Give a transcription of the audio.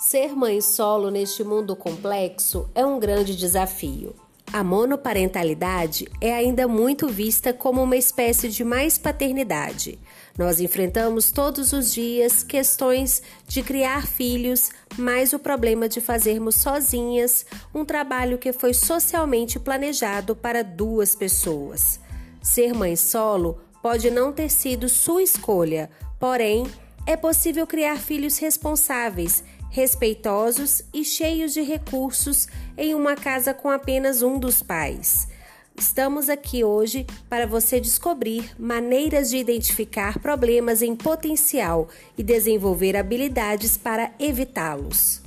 Ser mãe solo neste mundo complexo é um grande desafio. A monoparentalidade é ainda muito vista como uma espécie de mais paternidade. Nós enfrentamos todos os dias questões de criar filhos, mais o problema de fazermos sozinhas um trabalho que foi socialmente planejado para duas pessoas. Ser mãe solo pode não ter sido sua escolha, porém, é possível criar filhos responsáveis respeitosos e cheios de recursos em uma casa com apenas um dos pais. Estamos aqui hoje para você descobrir maneiras de identificar problemas em potencial e desenvolver habilidades para evitá-los.